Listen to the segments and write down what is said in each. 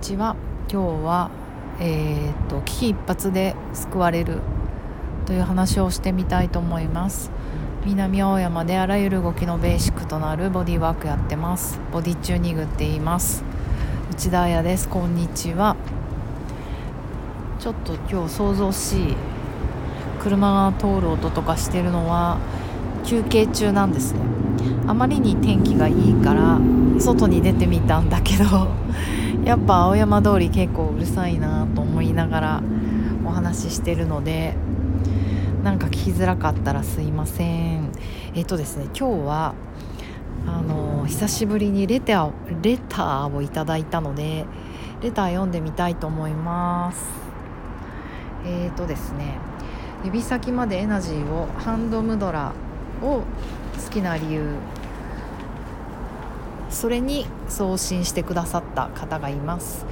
ちは。今日はえー、と危機一髪で救われるという話をしてみたいと思います。南青山であらゆる動きのベーシックとなるボディワークやってます。ボディチューニングって言います。内田彩です。こんにちは。ちょっと今日想像しい。車が通る音とかしてるのは休憩中なんですね。あまりに天気がいいから外に出てみたんだけど やっぱ青山通り結構うるさいなと思いながらお話ししてるのでなんか聞きづらかったらすいません。えっ、とですね今日はあの久しぶりにレターレターをいただいたのでレター読んでみたいと思います。えっ、とですね指先までエナジーをハンドムドラを好きな理由それに送信してくださった方がいます。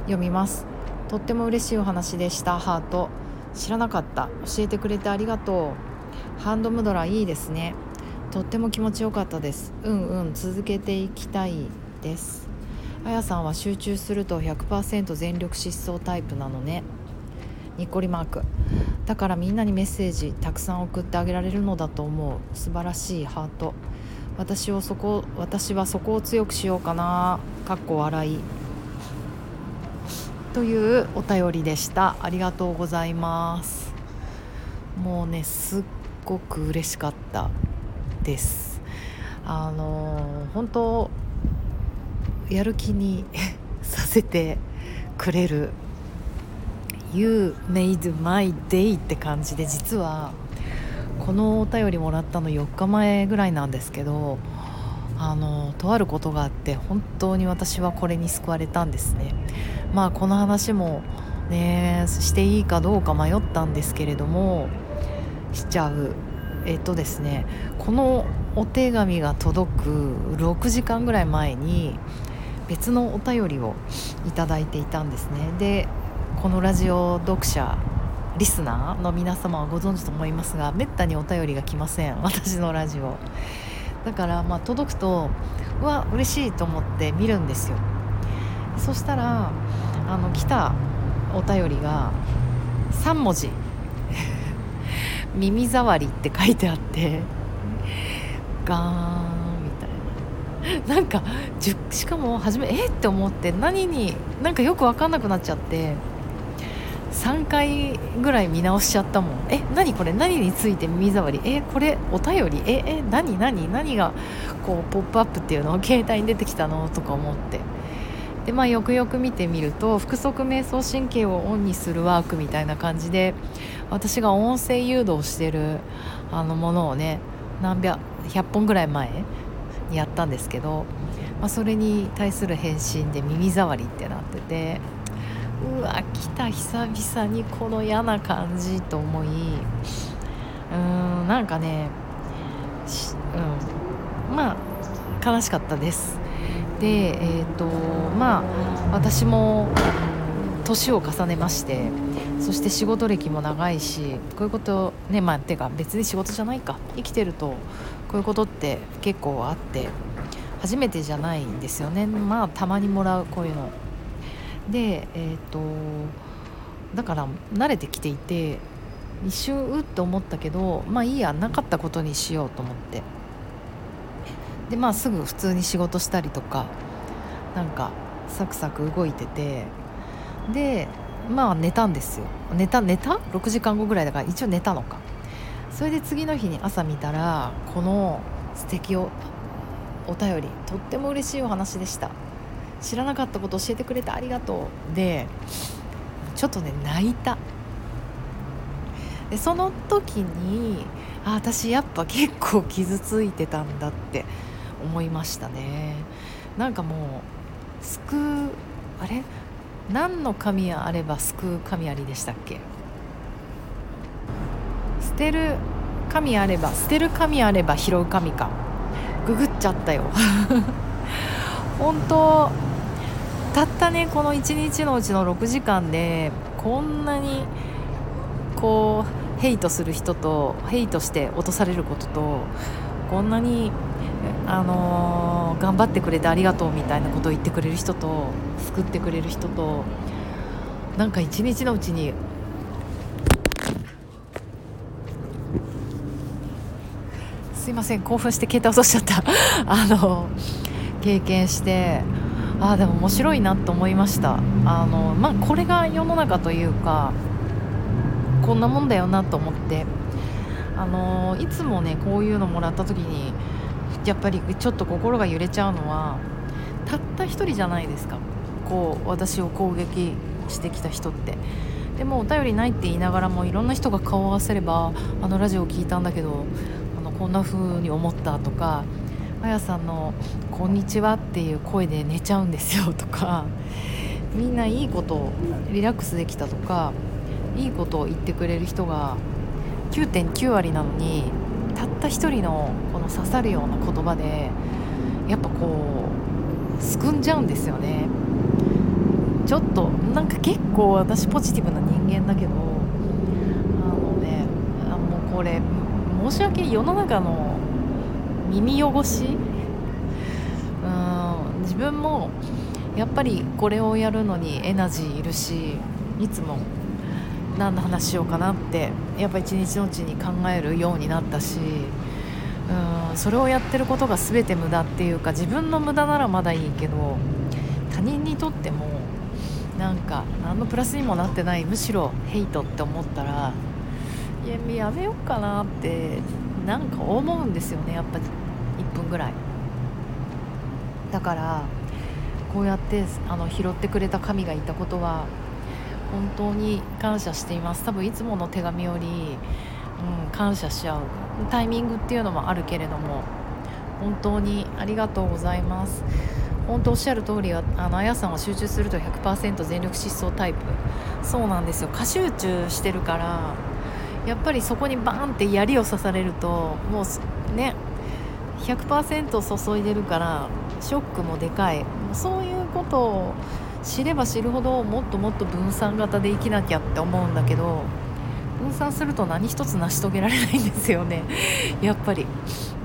読みます。とっても嬉しいお話でした。ハート。知らなかった。教えてくれてありがとう。ハンドムドラいいですね。とっても気持ちよかったです。うんうん。続けていきたいです。あやさんは集中すると100%全力疾走タイプなのね。にっこりマーク。だからみんなにメッセージたくさん送ってあげられるのだと思う。素晴らしい。ハート。私をそこ私はそこを強くしようかなかっこ笑い。というお便りでした。ありがとうございます。もうねすっごく嬉しかったです。あの本当やる気に させてくれる。You made my day って感じで実はこのお便りもらったの4日前ぐらいなんですけどあのとあることがあって本当に私はこれに救われたんですね。まあこの話もねしていいかどうか迷ったんですけれどもしちゃう。えっとですねこのお手紙が届く6時間ぐらい前に別のお便りをいただいていたんですね。でこのラジオ読者リスナーの皆様はご存知と思いますがめったにお便りが来ません。私のラジオ。だからまあ届くとうわ嬉しいと思って見るんですよ。そしたらあの来たお便りが3文字「耳障り」って書いてあってガーンみたいな。なんかしかも初めえって思って何になんかよく分かんなくなっちゃって。3回ぐらい見直しちゃったもん。え何これ？何について耳障り？えこれお便り？ええ何何？何がこうポップアップっていうの？を携帯に出てきたの？とか思って。でまあよくよく見てみると腹側瞑想神経をオンにするワークみたいな感じで私が音声誘導してるあのものをね何百100本ぐらい前にやったんですけど、まあ、それに対する返信で耳障りってなってて。うわ来た久々にこの嫌な感じと思いうーんなんかねうんまあ悲しかったです。でえっ、ー、とまあ私も年を重ねましてそして仕事歴も長いしこういうことねまあてか別に仕事じゃないか。生きてるとこういうことって結構あって初めてじゃないんですよね。まあたまにもらうこういうの。でえっ、ー、とだから慣れてきていて一瞬うっと思ったけどまあいいやなかったことにしようと思って。でまあすぐ普通に仕事したりとかなんかサクサク動いてて。でまあ寝たんですよ。寝た寝た？6時間後ぐらいだから一応寝たのか。それで次の日に朝見たらこの素敵をお便りとっても嬉しいお話でした。知らなかったこと教えてくれてありがとう。でちょっとね泣いた。でその時にあ私やっぱ結構傷ついてたんだって思いましたね。なんかもう救うあれ？何の神あれば救う神ありでしたっけ？捨てる神あれば捨てる神あれば拾う神か。ググっちゃったよ。本当たったねこの1日のうちの6時間でこんなにこうヘイトする人とヘイトして落とされることとこんなにあのー、頑張ってくれてありがとうみたいなことを言ってくれる人と救ってくれる人となんか一日のうちにすいません興奮して携帯落としちゃった。あの経験してあでも面白いなと思いました。あのまあこれが世の中というかこんなもんだよなと思って。あのいつもねこういうのもらった時にやっぱりちょっと心が揺れちゃうのはたった一人じゃないですか。こう私を攻撃してきた人って。でもお便りないって言いながらもいろんな人が顔を合わせればあのラジオを聞いたんだけどあのこんな風に思ったとかあやさんの「こんにちは」っていう声で寝ちゃうんですよとかみんないいことリラックスできたとかいいことを言ってくれる人が9.9割なのにたった一人のこの刺さるような言葉でやっぱこうすくんじゃうんですよね。ちょっとなんか結構私ポジティブな人間だけどあのねあもうこれ申し訳世の中の耳汚し？うん自分もやっぱりこれをやるのにエナジーいるしいつも。何の話しようかなってやっぱ一日のうちに考えるようになったしうんそれをやってることが全て無駄っていうか自分の無駄ならまだいいけど他人にとってもなんか何のプラスにもなってないむしろヘイトって思ったらいややめようかなってなんか思うんですよねやっぱ1分ぐらい。だからこうやってあの拾ってくれた神がいたことは本当に感謝しています。多分いつもの手紙より、うん、感謝しちゃう。タイミングっていうのもあるけれども本当にありがとうございます。本当おっしゃる通りあのあやさんは集中すると100%全力疾走タイプ。そうなんですよ。過集中してるからやっぱりそこにバーンって槍を刺されるともうね100%注いでるからショックもでかい。そういうことを知れば知るほどもっともっと分散型で生きなきゃって思うんだけど分散すると何一つ成し遂げられないんですよね。やっぱり。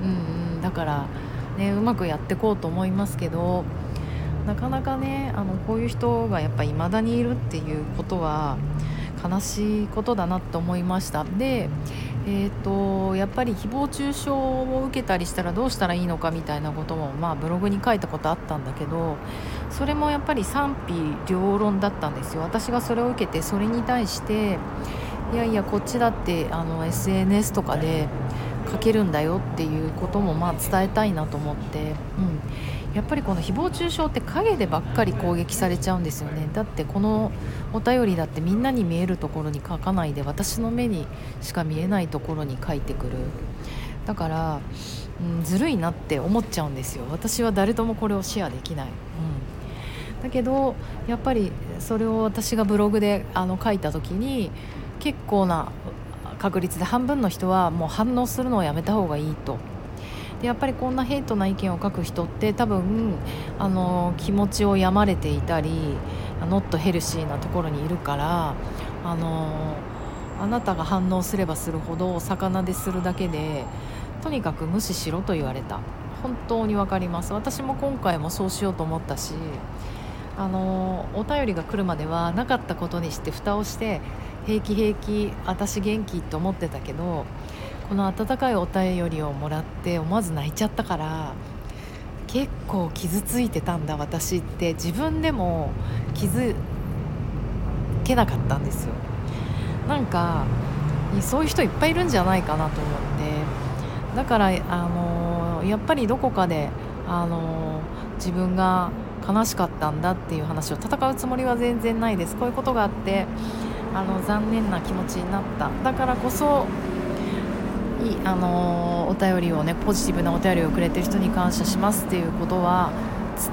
うんだからねうまくやっていこうと思いますけどなかなかねあのこういう人がやっぱ未だにいるっていうことは悲しいことだなって思いました。でえーと、やっぱり誹謗中傷を受けたりしたらどうしたらいいのかみたいなことも、まあ、ブログに書いたことあったんだけどそれもやっぱり賛否両論だったんですよ。私がそれを受けてそれに対していやいやこっちだってあの SNS とかで書けるんだよっていうこともまあ伝えたいなと思って、うん、やっぱりこの誹謗中傷って陰でばっかり攻撃されちゃうんですよね。だってこのお便りだってみんなに見えるところに書かないで私の目にしか見えないところに書いてくる。だから、うん、ずるいなって思っちゃうんですよ。私は誰ともこれをシェアできない、うん、だけどやっぱりそれを私がブログであの書いた時に結構な確率で半分の人はもう反応するのをやめた方がいいと。でやっぱりこんなヘイトな意見を書く人って多分あの気持ちを病まれていたりノットヘルシーなところにいるからあのあなたが反応すればするほど魚でするだけでとにかく無視しろと言われた。本当に分かります。私も今回もそうしようと思ったしあのお便りが来るまではなかったことにして蓋をして平気平気私元気って思ってたけどこの温かいお便りをもらって思わず泣いちゃったから結構傷ついてたんだ私って。自分でも気づけなかったんですよ。なんかそういう人いっぱいいるんじゃないかなと思って。だからあのやっぱりどこかであの自分が悲しかったんだっていう話を戦うつもりは全然ないです。こういうことがあってあの残念な気持ちになった。だからこそいあのお便りをねポジティブなお便りをくれてる人に感謝しますっていうことは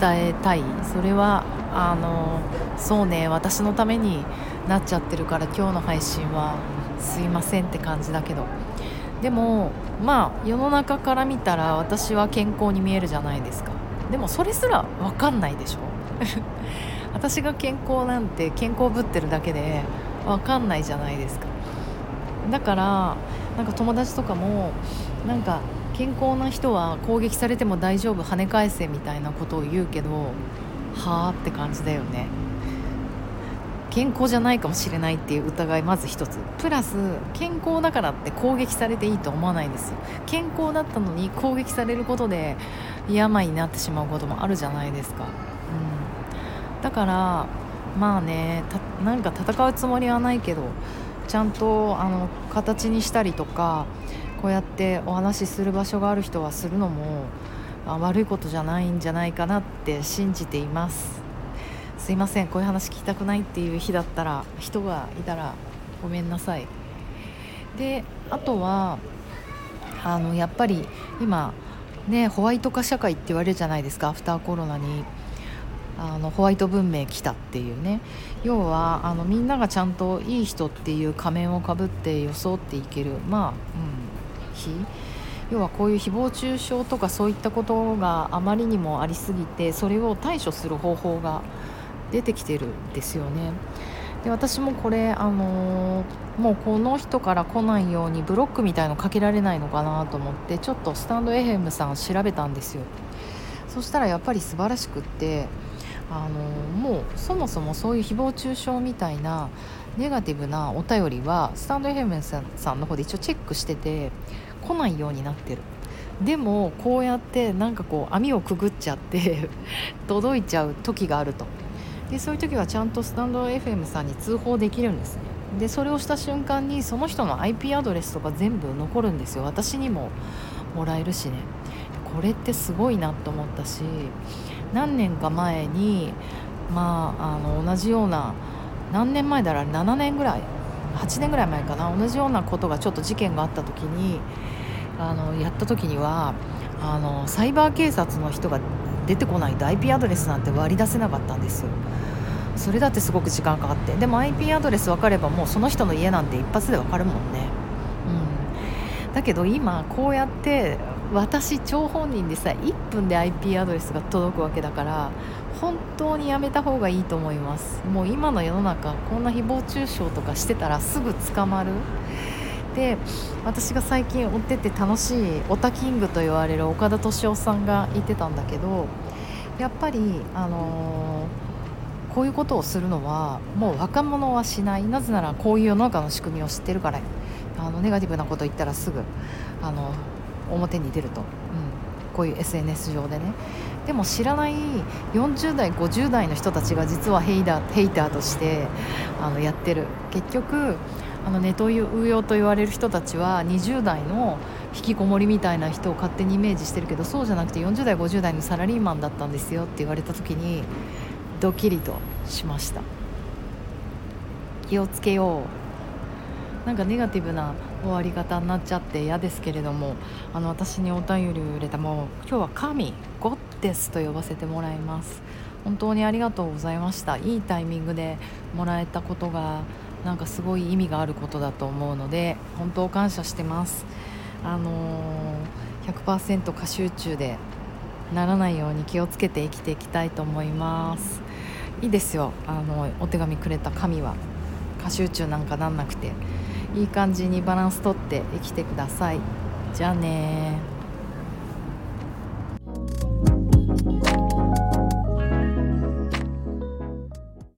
伝えたい。それはあのそうね私のためになっちゃってるから今日の配信はすいませんって感じだけど。でもまあ世の中から見たら私は健康に見えるじゃないですか。でもそれすら分かんないでしょ。私が健康なんて健康ぶってるだけで分かんないじゃないですか。だからなんか友達とかもなんか健康な人は攻撃されても大丈夫跳ね返せみたいなことを言うけどはあって感じだよね。健康じゃないかもしれないっていう疑いまず一つ。プラス健康だからって攻撃されていいと思わないんですよ。健康だったのに攻撃されることで病になってしまうこともあるじゃないですか、うん、だからまあねなんか戦うつもりはないけどちゃんとあの形にしたりとかこうやってお話しする場所がある人はするのもあ悪いことじゃないんじゃないかなって信じています。すいませんこういう話聞きたくないっていう日だったら人がいたらごめんなさい。であとはあのやっぱり今ねホワイト化社会って言われるじゃないですかアフターコロナに。あのホワイト文明来たっていうね。要はあのみんながちゃんといい人っていう仮面をかぶって装っていけるまあ、うん、日。要はこういう誹謗中傷とかそういったことがあまりにもありすぎてそれを対処する方法が出てきてるんですよね。で私もこれ、あのー、もうこの人から来ないようにブロックみたいのかけられないのかなと思ってちょっとスタンド FM さん調べたんですよ。そしたらやっぱり素晴らしくってあのもうそもそもそういう誹謗中傷みたいなネガティブなお便りはスタンド FM さんの方で一応チェックしてて来ないようになってる。でもこうやってなんかこう網をくぐっちゃって 届いちゃう時があると。でそういう時はちゃんとスタンド FM さんに通報できるんですね。でそれをした瞬間にその人の IP アドレスとか全部残るんですよ。私にももらえるしね。これってすごいなと思ったし何年か前にまああの同じような何年前だろう7年ぐらい8年ぐらい前かな同じようなことがちょっと事件があった時にあのやった時にはあのサイバー警察の人が出てこないと IP アドレスなんて割り出せなかったんです。よそれだってすごく時間かかって。でも IP アドレス分かればもうその人の家なんて一発で分かるもんね。うん。だけど今こうやって私張本人でさ1分で IP アドレスが届くわけだから本当にやめた方がいいと思います。もう今の世の中こんな誹謗中傷とかしてたらすぐ捕まる。で私が最近追ってて楽しいオタキングと言われる岡田敏夫さんが言ってたんだけどやっぱり、あのー、こういうことをするのはもう若者はしない。なぜならこういう世の中の仕組みを知ってるから。あのネガティブなこと言ったらすぐあの表に出ると、うん、こういう SNS 上でね。でも知らない40代50代の人たちが実はヘイダーヘイターとしてあのやってる。結局あのネトウヨと言われる人たちは20代の引きこもりみたいな人を勝手にイメージしてるけどそうじゃなくて40代50代のサラリーマンだったんですよって言われた時にドキリとしました。気をつけよう。なんかネガティブな終わり方になっちゃって嫌ですけれどもあの私にお便りを入れたもう今日は神ゴッデスと呼ばせてもらいます。本当にありがとうございました。いいタイミングでもらえたことがなんかすごい意味があることだと思うので本当感謝してます。あのー、100%過集中でならないように気をつけて生きていきたいと思います。いいですよ。あのお手紙くれた神は。過集中なんかなんなくて。いい感じにバランスとって生きてください。じゃあね